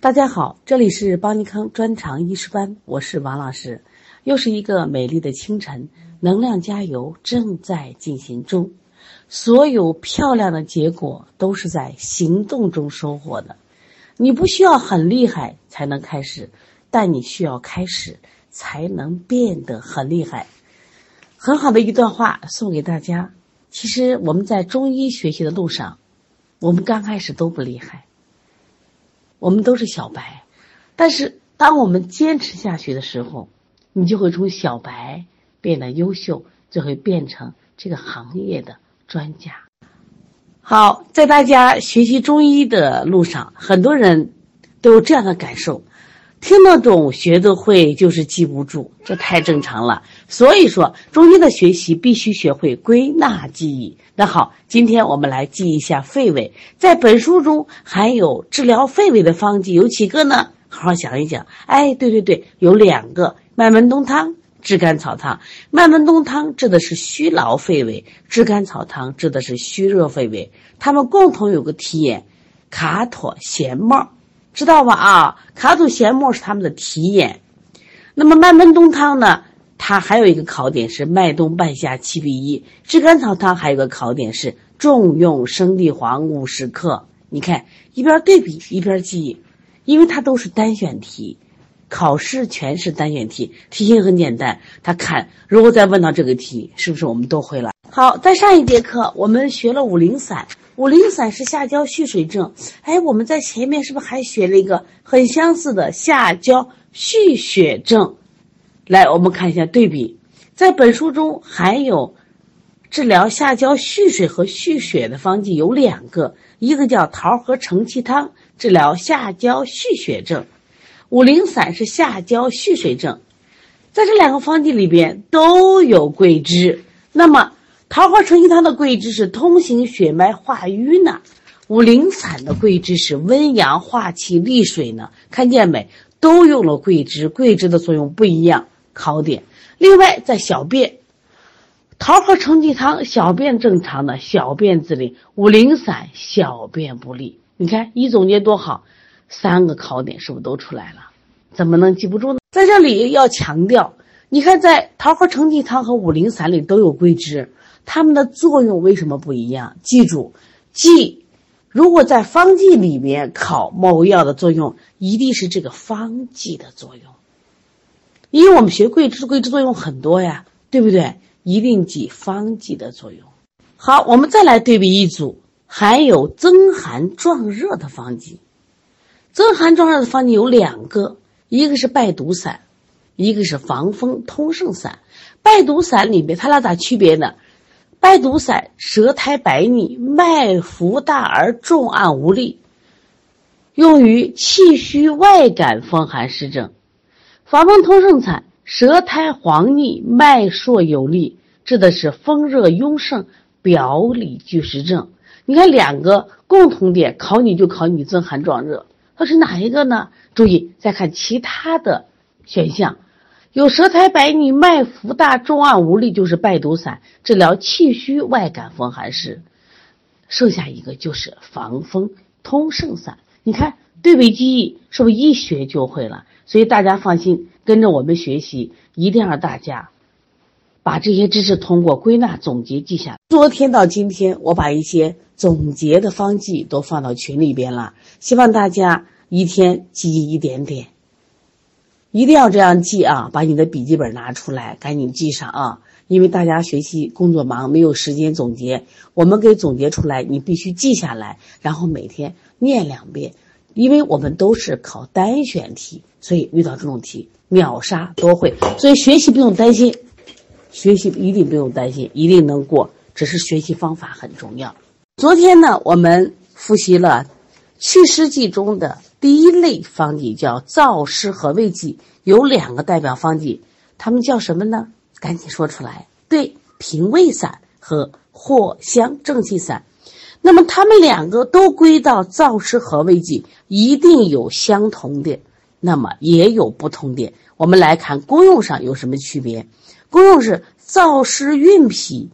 大家好，这里是邦尼康专长医师班，我是王老师。又是一个美丽的清晨，能量加油正在进行中。所有漂亮的结果都是在行动中收获的。你不需要很厉害才能开始，但你需要开始才能变得很厉害。很好的一段话送给大家。其实我们在中医学习的路上，我们刚开始都不厉害，我们都是小白。但是当我们坚持下去的时候，你就会从小白变得优秀，就会变成这个行业的专家。好，在大家学习中医的路上，很多人都有这样的感受：听得懂、学得会，就是记不住，这太正常了。所以说，中医的学习必须学会归纳记忆。那好，今天我们来记一下肺胃。在本书中含有治疗肺胃的方剂有几个呢？好好想一想。哎，对对对，有两个。麦门冬汤、炙甘草汤。麦门冬汤治的是虚劳肺胃，炙甘草汤治的是虚热肺胃。它们共同有个题眼：卡妥咸沫，知道吧？啊，卡妥咸沫是它们的题眼。那么麦门冬汤呢？它还有一个考点是麦冬半夏七比一。炙甘草汤还有个考点是重用生地黄五十克。你看，一边对比一边记忆，因为它都是单选题。考试全是单选题，题型很简单。他看，如果再问到这个题，是不是我们都会了？好，在上一节课我们学了五苓散，五苓散是下焦蓄水症。哎，我们在前面是不是还学了一个很相似的下焦蓄血症？来，我们看一下对比，在本书中含有治疗下焦蓄水和蓄血的方剂有两个，一个叫桃核承气汤，治疗下焦蓄血症。五苓散是下焦蓄水症，在这两个方剂里边都有桂枝。那么桃花承气汤的桂枝是通行血脉化瘀呢，五苓散的桂枝是温阳化气利水呢。看见没？都用了桂枝，桂枝的作用不一样。考点。另外，在小便，桃核承气汤小便正常的，小便自利；五苓散小便不利。你看一总结多好。三个考点是不是都出来了？怎么能记不住呢？在这里要强调，你看在桃核承气汤和五苓散里都有桂枝，它们的作用为什么不一样？记住，记，如果在方剂里面考某药的作用，一定是这个方剂的作用，因为我们学桂枝，桂枝作用很多呀，对不对？一定记方剂的作用。好，我们再来对比一组含有增寒壮热的方剂。增寒壮热的方剂有两个，一个是败毒散，一个是防风通圣散。败毒散里面它俩咋区别呢？败毒散舌苔白腻，脉浮大而重按无力，用于气虚外感风寒湿症。防风通圣散舌苔黄腻，脉数有力，治的是风热壅盛、表里俱实症。你看两个共同点，考你就考你增寒壮热。它是哪一个呢？注意再看其他的选项，有舌苔白腻、脉浮大、重按无力，就是败毒散，治疗气虚外感风寒湿。剩下一个就是防风通圣散。你看对比记忆，是不是一学就会了？所以大家放心，跟着我们学习，一定让大家把这些知识通过归纳总结记下。昨天到今天，我把一些总结的方剂都放到群里边了。希望大家一天记一点点，一定要这样记啊！把你的笔记本拿出来，赶紧记上啊！因为大家学习工作忙，没有时间总结，我们给总结出来，你必须记下来，然后每天念两遍。因为我们都是考单选题，所以遇到这种题秒杀都会，所以学习不用担心，学习一定不用担心，一定能过。只是学习方法很重要。昨天呢，我们复习了。祛湿剂中的第一类方剂叫燥湿和胃剂，有两个代表方剂，它们叫什么呢？赶紧说出来。对，平胃散和藿香正气散。那么它们两个都归到燥湿和胃剂，一定有相同点，那么也有不同点。我们来看功用上有什么区别？功用是燥湿运脾，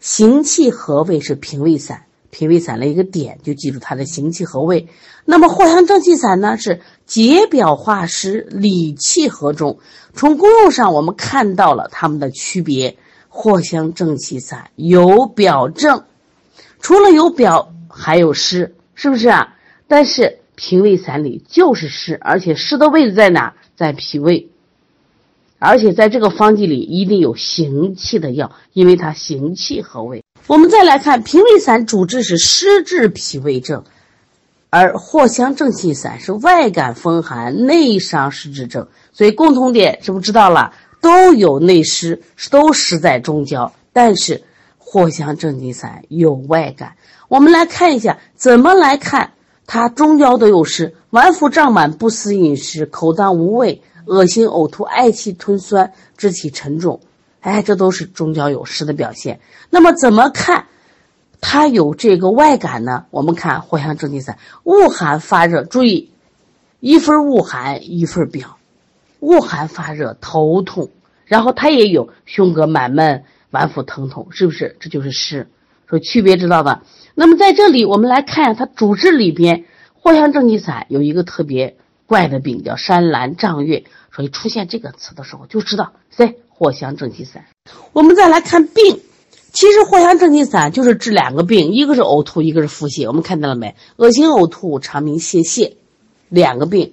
行气和胃是平胃散。平胃散的一个点，就记住它的行气和胃。那么藿香正气散呢，是解表化湿、理气和中。从功用上，我们看到了它们的区别。藿香正气散有表证，除了有表，还有湿，是不是啊？但是脾胃散里就是湿，而且湿的位置在哪？在脾胃。而且在这个方剂里一定有行气的药，因为它行气和胃。我们再来看平胃散，主治是湿治脾胃症，而藿香正气散是外感风寒、内伤湿滞症。所以共同点是不知道了？都有内湿，都湿在中焦，但是藿香正气散有外感。我们来看一下，怎么来看它中焦都有湿，脘腹胀满、不思饮食、口淡无味。恶心、呕吐、嗳气、吞酸、肢体沉重，哎，这都是中焦有湿的表现。那么怎么看它有这个外感呢？我们看藿香正气散，恶寒发热，注意一份恶寒一份表，恶寒发热，头痛，然后它也有胸膈满闷、脘腹疼痛，是不是？这就是湿，说区别知道吧？那么在这里我们来看它主治里边，藿香正气散有一个特别。怪的病叫山兰胀月，所以出现这个词的时候就知道，噻，藿香正气散。我们再来看病，其实藿香正气散就是治两个病，一个是呕吐，一个是腹泻。我们看到了没？恶心呕吐、肠鸣泄泻，两个病。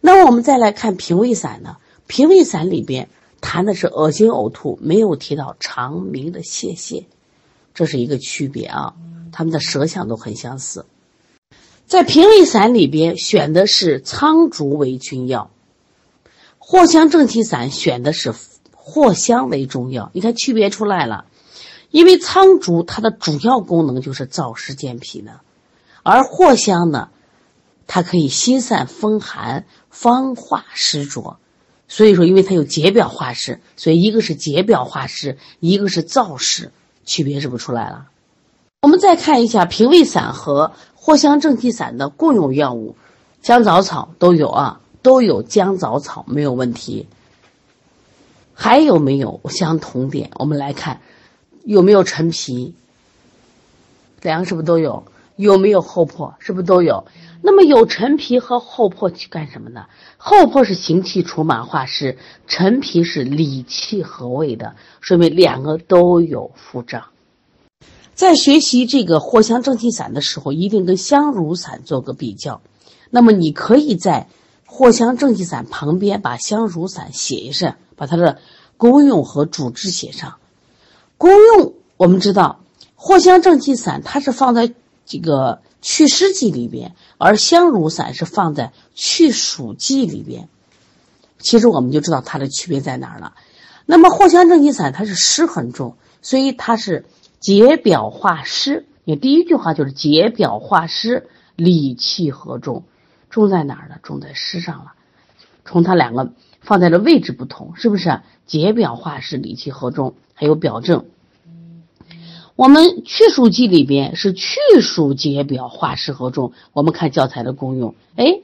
那么我们再来看平胃散呢？平胃散里边谈的是恶心呕吐，没有提到肠鸣的泄泻，这是一个区别啊。他们的舌象都很相似。在平胃散里边选的是苍术为君药，藿香正气散选的是藿香为中药。你看区别出来了，因为苍术它的主要功能就是燥湿健脾的，而藿香呢，它可以心散风寒、方化湿浊。所以说，因为它有解表化湿，所以一个是解表化湿，一个是燥湿，区别是不是出来了？我们再看一下平胃散和。藿香正气散的共用药物，姜枣草都有啊，都有姜枣草没有问题。还有没有相同点？我们来看，有没有陈皮？两个是不是都有？有没有厚朴？是不是都有？那么有陈皮和厚朴去干什么呢？厚朴是行气除满化湿，陈皮是理气和胃的，说明两个都有腹胀。在学习这个藿香正气散的时候，一定跟香茹散做个比较。那么你可以在藿香正气散旁边把香茹散写一下，把它的功用和主治写上。功用我们知道，藿香正气散它是放在这个祛湿剂里边，而香茹散是放在祛暑剂里边。其实我们就知道它的区别在哪儿了。那么藿香正气散它是湿很重，所以它是。解表化湿，你第一句话就是解表化湿，理气和中，重在哪儿呢？重在湿上了。从它两个放在的位置不同，是不是？解表化湿，理气和中，还有表证。我们祛暑剂里边是祛暑解表化湿和中，我们看教材的功用，哎，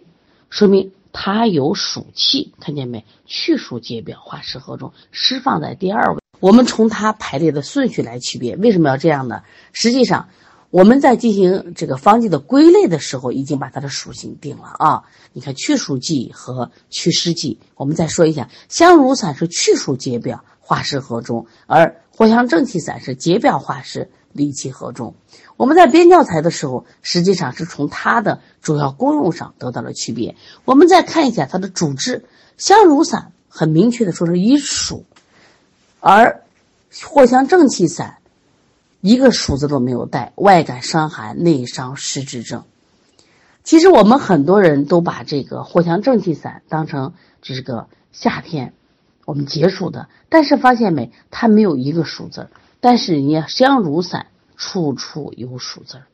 说明它有暑气，看见没？祛暑解表化湿和中，湿放在第二位。我们从它排列的顺序来区别，为什么要这样呢？实际上，我们在进行这个方剂的归类的时候，已经把它的属性定了啊。你看，祛暑剂和祛湿剂，我们再说一下，香茹散是祛暑解表、化湿和中，而藿香正气散是解表化湿、理气和中。我们在编教材的时候，实际上是从它的主要功用上得到了区别。我们再看一下它的主治，香茹散很明确的说是以暑。而藿香正气散，一个暑字都没有带，外感伤寒、内伤湿滞症。其实我们很多人都把这个藿香正气散当成这个夏天我们解暑的，但是发现没，它没有一个暑字儿但是人家香茹散处处有暑字儿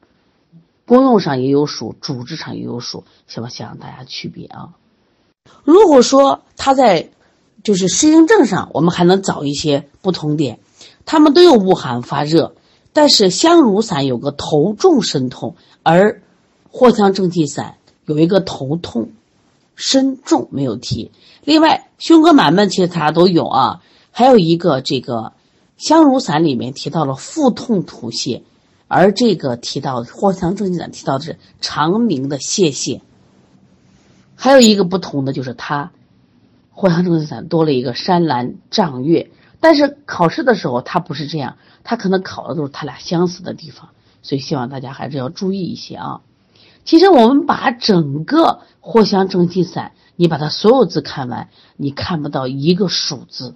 功用上也有数，主治上也有暑，希望想让大家区别啊。如果说它在。就是适应症上，我们还能找一些不同点。他们都有恶寒发热，但是香茹散有个头重身痛，而藿香正气散有一个头痛、身重没有提。另外，胸膈满闷其实它都有啊。还有一个这个香茹散里面提到了腹痛吐泻，而这个提到藿香正气散提到的是长鸣的谢谢。还有一个不同的就是它，藿香正气散多了一个山岚丈月，但是考试的时候它不是这样，它可能考的都是它俩相似的地方，所以希望大家还是要注意一些啊。其实我们把整个藿香正气散，你把它所有字看完，你看不到一个暑字，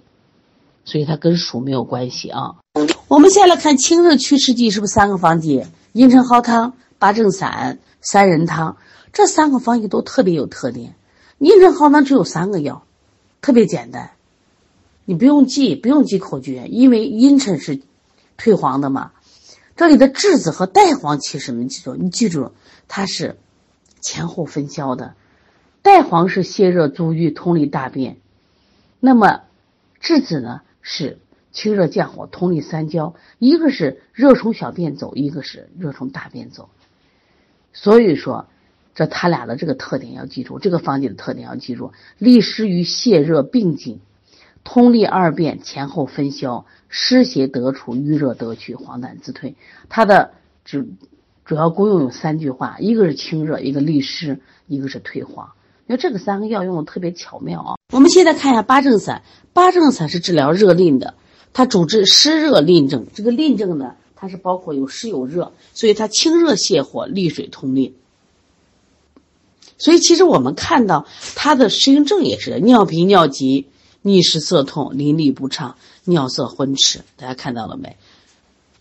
所以它跟暑没有关系啊。我们先来看清热祛湿剂是不是三个方剂？茵陈蒿汤、八正散、三仁汤。这三个方剂都特别有特点。茵陈蒿汤只有三个药，特别简单，你不用记，不用记口诀，因为茵陈是退黄的嘛。这里的栀子和代黄其实你记住，你记住它是前后分销的。代黄是泻热阻瘀、通利大便，那么栀子呢是清热降火、通利三焦。一个是热从小便走，一个是热从大便走。所以说。这他俩的这个特点要记住，这个方剂的特点要记住：利湿与泻热并进，通利二便前后分消，湿邪得除，瘀热得去，黄疸自退。它的只主要功用有三句话：一个是清热，一个利湿，一个是退黄。因为这个三个药用的特别巧妙啊。我们现在看一下八正散，八正散是治疗热淋的，它主治湿热淋症。这个淋症呢，它是包括有湿有热，所以它清热泻火，利水通淋。所以，其实我们看到他的适应症也是尿频、尿急、逆湿涩痛、淋漓不畅、尿色昏迟，大家看到了没？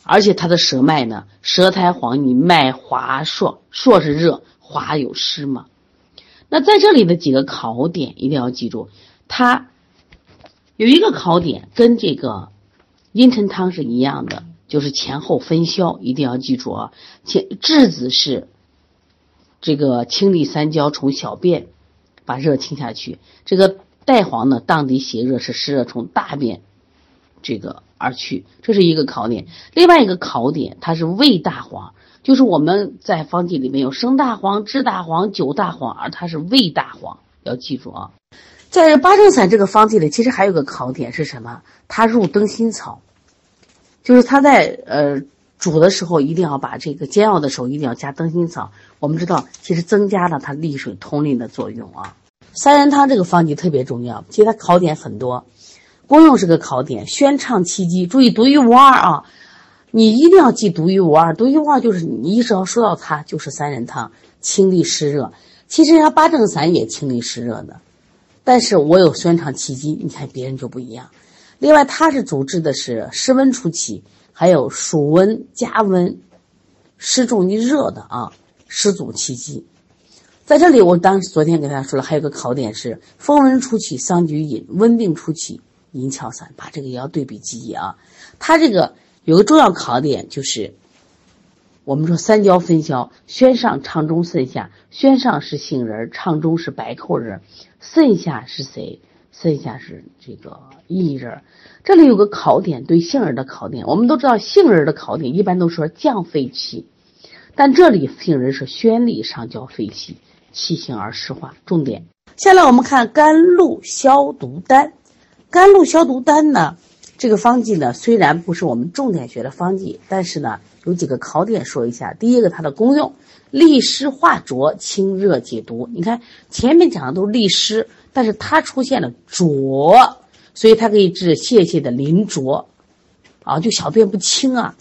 而且他的舌脉呢，舌苔黄腻，脉滑数，数是热，滑有湿嘛。那在这里的几个考点一定要记住，它有一个考点跟这个茵陈汤是一样的，就是前后分消，一定要记住啊。前栀子是。这个清利三焦，从小便把热清下去。这个带黄呢，荡涤邪热，是湿热从大便这个而去，这是一个考点。另外一个考点，它是味大黄，就是我们在方剂里面有生大黄、炙大黄、酒大黄，而它是味大黄，要记住啊。在八正散这个方剂里，其实还有个考点是什么？它入灯心草，就是它在呃。煮的时候一定要把这个煎熬的时候一定要加灯心草。我们知道，其实增加了它利水通淋的作用啊。三仁汤这个方剂特别重要，其实它考点很多，功用是个考点，宣畅气机。注意独一无二啊！你一定要记独一无二，独一无二就是你一只要说到它，就是三仁汤清利湿热。其实像八正散也清利湿热的，但是我有宣畅气机，你看别人就不一样。另外，它是主治的是湿温初期。还有暑温加温，湿重于热的啊，湿阻气机。在这里，我当时昨天给大家说了，还有个考点是风温初期桑菊饮，温病初起银翘散，把这个也要对比记忆啊。它这个有个重要考点就是，我们说三焦分销，宣上、畅中、肾下。宣上是杏仁，畅中是白蔻仁，肾下是谁？肾下是这个薏仁。这里有个考点，对杏仁的考点。我们都知道，杏仁的考点一般都说降肺气，但这里杏仁是宣利上焦肺气，气行而湿化。重点。下来我们看甘露消毒丹。甘露消毒丹呢，这个方剂呢，虽然不是我们重点学的方剂，但是呢，有几个考点说一下。第一个，它的功用，利湿化浊，清热解毒。你看前面讲的都是利湿，但是它出现了浊。所以它可以治泄泻的淋浊，啊，就小便不清啊，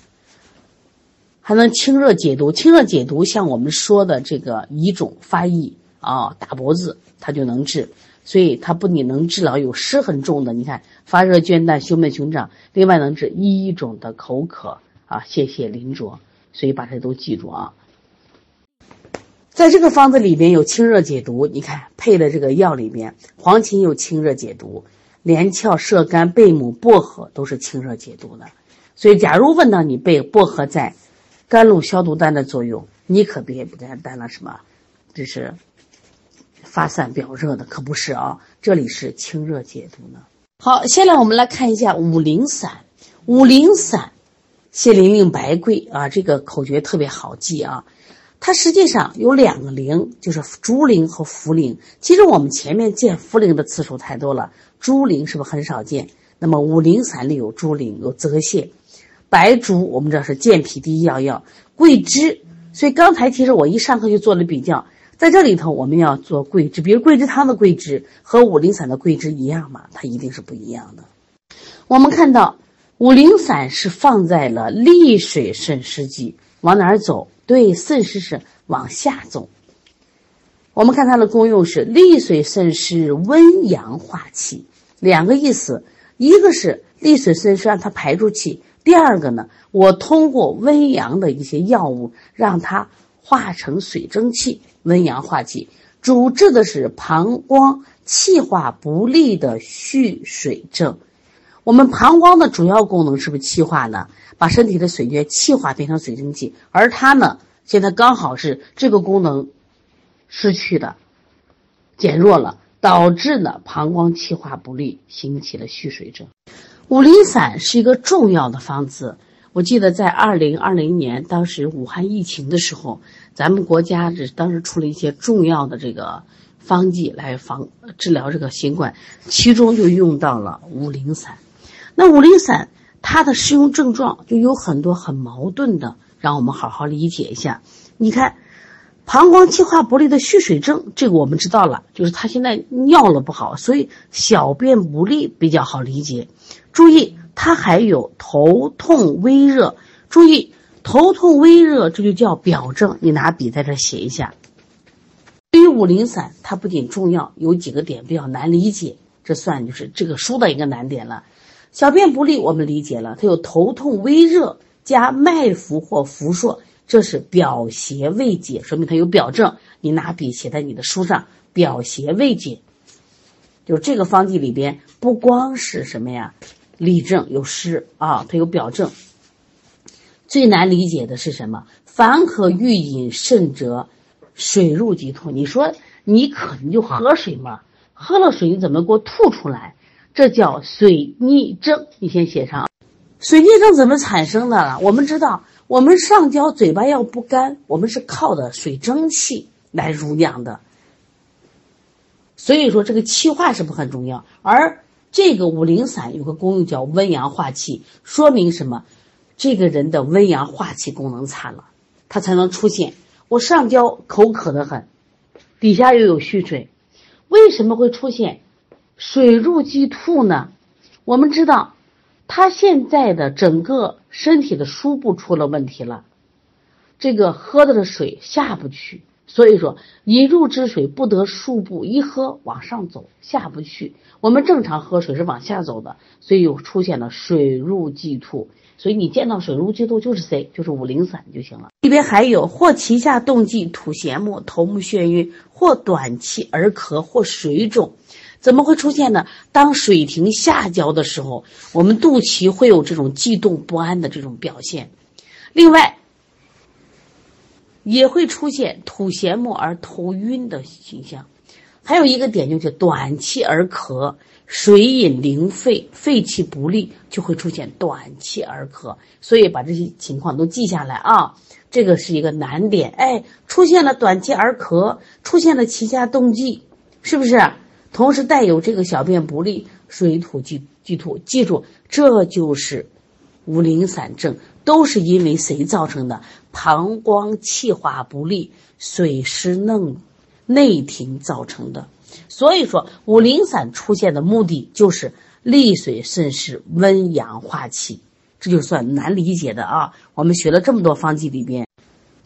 还能清热解毒。清热解毒，像我们说的这个乙肿发疫啊，大脖子，它就能治。所以它不仅能治疗有湿很重的，你看发热倦怠、胸闷胸胀，另外能治一种的口渴啊、泄泻淋浊。所以把这都记住啊。在这个方子里边有清热解毒，你看配的这个药里边，黄芩有清热解毒。连翘、射干、贝母、薄荷都是清热解毒的，所以假如问到你被薄荷在甘露消毒丹的作用，你可别不单单了什么，这是发散表热的，可不是啊，这里是清热解毒呢。好，现在我们来看一下五苓散，五苓散，谢灵运、白桂啊，这个口诀特别好记啊。它实际上有两个苓，就是竹苓和茯苓。其实我们前面见茯苓的次数太多了，竹苓是不是很少见？那么五苓散里有竹苓，有泽泻。白术我们知道是健脾第一要药，桂枝。所以刚才其实我一上课就做了比较，在这里头我们要做桂枝，比如桂枝汤的桂枝和五苓散的桂枝一样吗？它一定是不一样的。我们看到五苓散是放在了利水渗湿剂，往哪儿走？对，渗湿是往下走。我们看它的功用是利水渗湿、温阳化气，两个意思，一个是利水渗湿让它排出气，第二个呢，我通过温阳的一些药物让它化成水蒸气，温阳化气，主治的是膀胱气化不利的蓄水症。我们膀胱的主要功能是不是气化呢？把身体的水液气化变成水蒸气，而它呢，现在刚好是这个功能失去的，减弱了，导致呢膀胱气化不利，引起了蓄水症。五苓散是一个重要的方子。我记得在二零二零年，当时武汉疫情的时候，咱们国家是当时出了一些重要的这个方剂来防治疗这个新冠，其中就用到了五苓散。那五苓散它的适用症状就有很多很矛盾的，让我们好好理解一下。你看，膀胱气化不利的蓄水症，这个我们知道了，就是他现在尿了不好，所以小便不利比较好理解。注意，它还有头痛微热。注意，头痛微热这就叫表症，你拿笔在这写一下。对于五苓散，它不仅重要，有几个点比较难理解，这算就是这个书的一个难点了。小便不利，我们理解了，它有头痛、微热加脉浮或浮数，这是表邪未解，说明它有表证。你拿笔写在你的书上，表邪未解，就这个方剂里边不光是什么呀，里症有湿啊，它有表证。最难理解的是什么？凡可欲饮甚者，水入即吐。你说你渴你就喝水嘛，喝了水你怎么给我吐出来？这叫水逆症，你先写上。水逆症怎么产生的了？我们知道，我们上焦嘴巴要不干，我们是靠的水蒸气来濡养的。所以说，这个气化是不很重要。而这个五苓散有个功用叫温阳化气，说明什么？这个人的温阳化气功能差了，他才能出现。我上焦口渴的很，底下又有蓄水，为什么会出现？水入即吐呢？我们知道，他现在的整个身体的输布出了问题了，这个喝的的水下不去，所以说引入之水不得数步，一喝往上走下不去。我们正常喝水是往下走的，所以又出现了水入即吐。所以你见到水入即吐就是谁？就是五苓散就行了。里边还有或脐下动悸、吐涎沫、头目眩晕，或短气而咳，或水肿。怎么会出现呢？当水停下焦的时候，我们肚脐会有这种悸动不安的这种表现。另外，也会出现吐涎沫而头晕的形象。还有一个点就是短气而咳，水饮淋肺，肺气不利，就会出现短气而咳。所以把这些情况都记下来啊，这个是一个难点。哎，出现了短气而咳，出现了脐下动悸，是不是？同时带有这个小便不利、水土即即吐，记住，这就是五苓散症，都是因为谁造成的？膀胱气化不利、水湿内内停造成的。所以说，五苓散出现的目的就是利水渗湿、温阳化气，这就算难理解的啊。我们学了这么多方剂里边，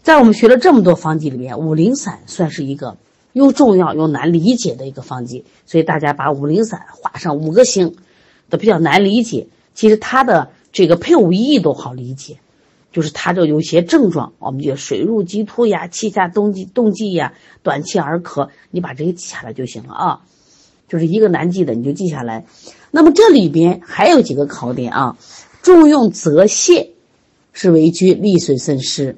在我们学了这么多方剂里边，五苓散算是一个。又重要又难理解的一个方剂，所以大家把五苓散画上五个星，都比较难理解。其实它的这个配伍意义都好理解，就是它这有些症状，我们就水入即吐呀、气下动悸、动悸呀、短气而咳，你把这个记下来就行了啊。就是一个难记的，你就记下来。那么这里边还有几个考点啊，重用泽泻是为居利水渗湿。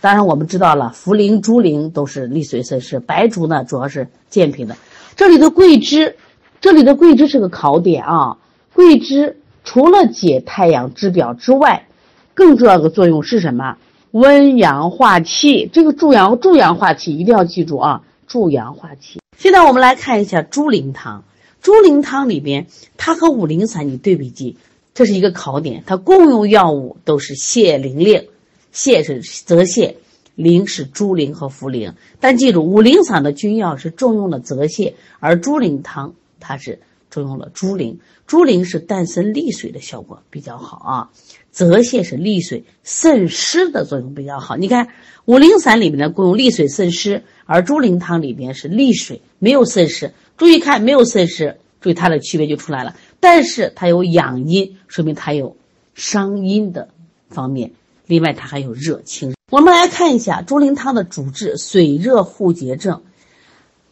当然，我们知道了，茯苓、猪苓都是利水渗湿，白术呢主要是健脾的。这里的桂枝，这里的桂枝是个考点啊。桂枝除了解太阳之表之外，更重要的作用是什么？温阳化气。这个助阳助阳化气一定要记住啊，助阳化气。现在我们来看一下猪苓汤。猪苓汤里边，它和五苓散你对比记，这是一个考点。它共用药物都是泻灵令，泻是泽泻，灵是猪苓和茯苓。但记住，五苓散的君药是重用了泽泻，而猪苓汤它是重用了猪苓。猪苓是淡渗利水的效果比较好啊，泽泻是利水渗湿的作用比较好。你看五苓散里面的功用利水渗湿，而猪苓汤里边是利水没有渗湿。注意看，没有渗湿，注意它的区别就出来了。但是它有养阴，说明它有伤阴的方面。另外，它还有热清。我们来看一下猪苓汤的主治水热互结症，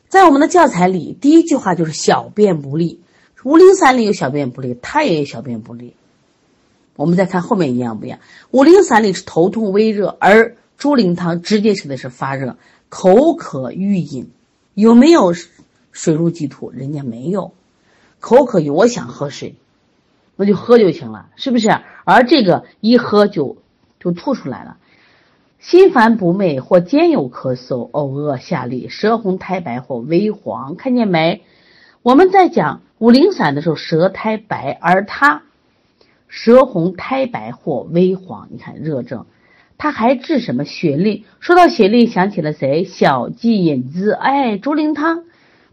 在我们的教材里，第一句话就是小便不利。五苓散里有小便不利，它也有小便不利。我们再看后面一样不一样？五苓散里是头痛微热，而猪苓汤直接写的是发热、口渴欲饮，有没有？水入即吐，人家没有，口渴有，我想喝水，那就喝就行了，是不是？而这个一喝就就吐出来了。心烦不寐或兼有咳嗽、呕恶下痢、舌红苔白或微黄，看见没？我们在讲五苓散的时候，舌苔白，而它舌红苔白或微黄，你看热症，它还治什么？血痢。说到血痢，想起了谁？小鸡引子，哎，猪苓汤。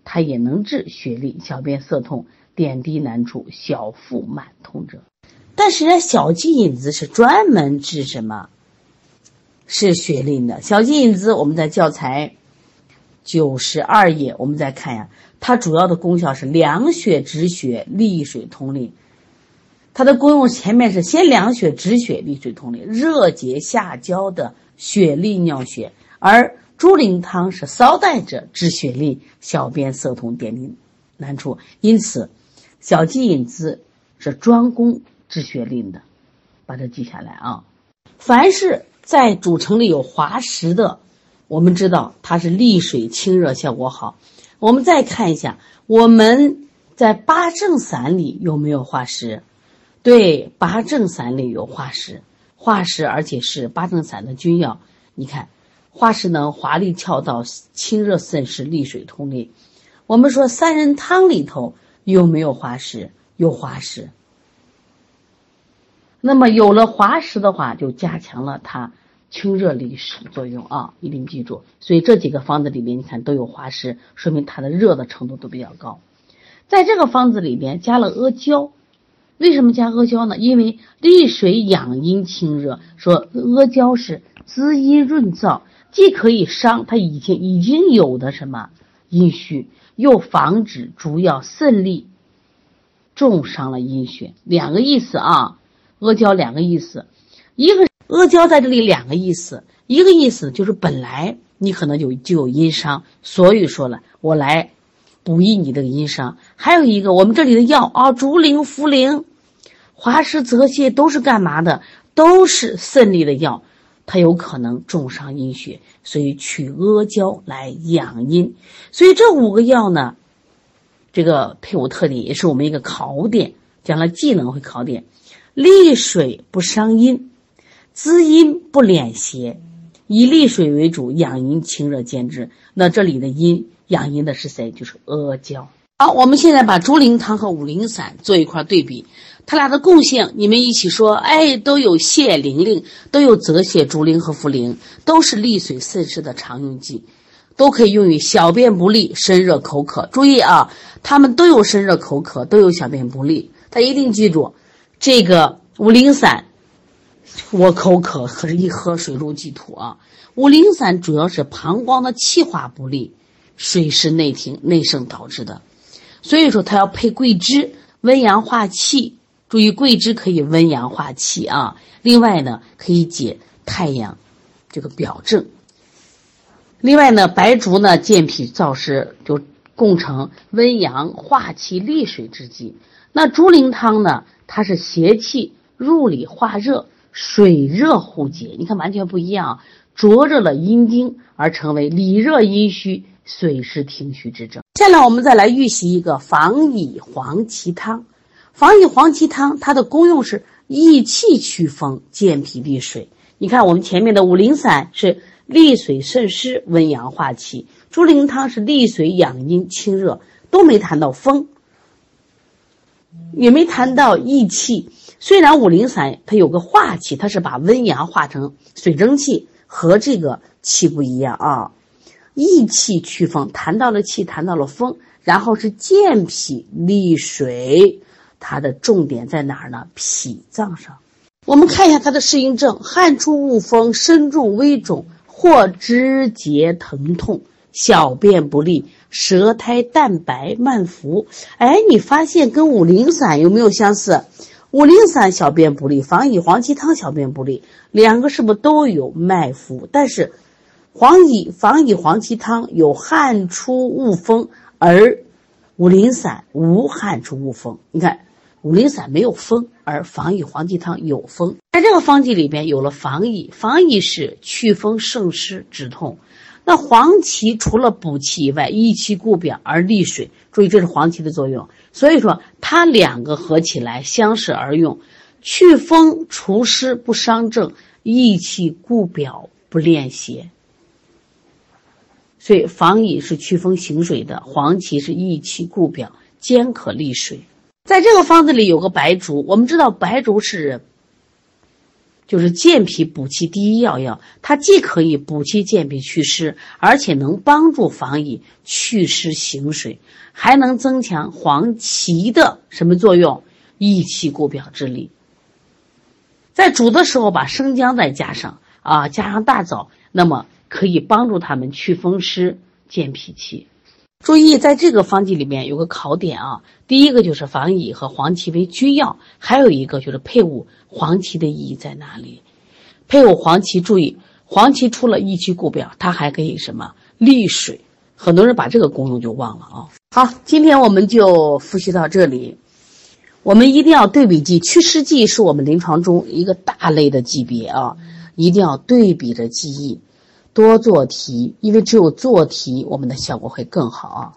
它也能治血痢、小便涩痛、点滴难出、小腹满痛者。但是呢，小鸡引子是专门治什么？是血淋的。小鸡引子，我们在教材九十二页，我们再看呀，它主要的功效是凉血止血、利水通淋。它的功用前面是先凉血止血、利水通淋，热结下焦的血痢尿血，而。猪苓汤是骚带者治血痢、小便涩痛、点滴难处，因此小鸡引子是专攻治血痢的，把它记下来啊。凡是在主成里有滑石的，我们知道它是利水清热效果好。我们再看一下，我们在八正散里有没有化石？对，八正散里有化石，化石而且是八正散的君药，你看。化石能滑利窍道，清热渗湿，利水通淋。我们说三人汤里头有没有滑石？有滑石。那么有了滑石的话，就加强了它清热利湿作用啊！一定记住。所以这几个方子里面，你看都有滑石，说明它的热的程度都比较高。在这个方子里边加了阿胶，为什么加阿胶呢？因为利水养阴清热，说阿胶是滋阴润燥。既可以伤它已经已经有的什么阴虚，又防止主要肾利，重伤了阴血。两个意思啊，阿胶两个意思，一个阿胶在这里两个意思，一个意思就是本来你可能就就有阴伤，所以说了我来补益你这个阴伤。还有一个我们这里的药啊，竹苓、茯苓、滑石、泽泻都是干嘛的？都是渗利的药。它有可能重伤阴血，所以取阿胶来养阴。所以这五个药呢，这个配伍特点也是我们一个考点，将来技能会考点。利水不伤阴，滋阴不敛邪，以利水为主，养阴清热兼治。那这里的阴养阴的是谁？就是阿胶。好，我们现在把猪苓汤和五苓散做一块对比。它俩的共性，你们一起说，哎，都有泻灵令，都有泽泻、竹苓和茯苓，都是利水渗湿的常用剂，都可以用于小便不利、身热口渴。注意啊，它们都有身热口渴，都有小便不利。大家一定记住，这个五苓散，我口渴，可是一喝水入鸡吐啊。五苓散主要是膀胱的气化不利，水湿内停、内盛导致的，所以说它要配桂枝，温阳化气。注意，桂枝可以温阳化气啊。另外呢，可以解太阳这个表症。另外呢，白术呢健脾燥湿，就共成温阳化气利水之剂。那猪苓汤呢，它是邪气入里化热，水热互结。你看完全不一样，啊灼热了阴经，而成为里热阴虚、水湿停虚之症。下来我们再来预习一个防乙黄芪汤。防乙黄芪汤，它的功用是益气祛风、健脾利水。你看，我们前面的五苓散是利水渗湿、温阳化气；猪苓汤是利水养阴、清热，都没谈到风，也没谈到益气。虽然五苓散它有个化气，它是把温阳化成水蒸气，和这个气不一样啊。益气祛风，谈到了气，谈到了风，然后是健脾利水，它的重点在哪儿呢？脾脏上。我们看一下它的适应症：汗出恶风，身重微肿，或肢节疼痛，小便不利，舌苔淡白慢浮。哎，你发现跟五苓散有没有相似？五苓散小便不利，防乙黄芪汤小便不利，两个是不是都有脉浮？但是黄乙防乙黄芪汤有汗出恶风，而五苓散无汗出恶风。你看。五苓散没有风，而防疫黄芪汤有风。在这个方剂里边有了防疫，防疫是祛风胜湿止痛。那黄芪除了补气以外，益气固表而利水。注意，这是黄芪的作用。所以说，它两个合起来相适而用，祛风除湿不伤正，益气固表不练邪。所以，防疫是祛风行水的，黄芪是益气固表，兼可利水。在这个方子里有个白术，我们知道白术是，就是健脾补气第一要药，它既可以补气健脾祛湿，而且能帮助防疫祛湿行水，还能增强黄芪的什么作用？益气固表之力。在煮的时候把生姜再加上啊，加上大枣，那么可以帮助他们祛风湿、健脾气。注意，在这个方剂里面有个考点啊，第一个就是防乙和黄芪为君药，还有一个就是配伍黄芪的意义在哪里？配伍黄芪，注意，黄芪除了益气固表，它还可以什么利水？很多人把这个功用就忘了啊。好，今天我们就复习到这里。我们一定要对比记，祛湿剂是我们临床中一个大类的级别啊，一定要对比着记忆。多做题，因为只有做题，我们的效果会更好啊。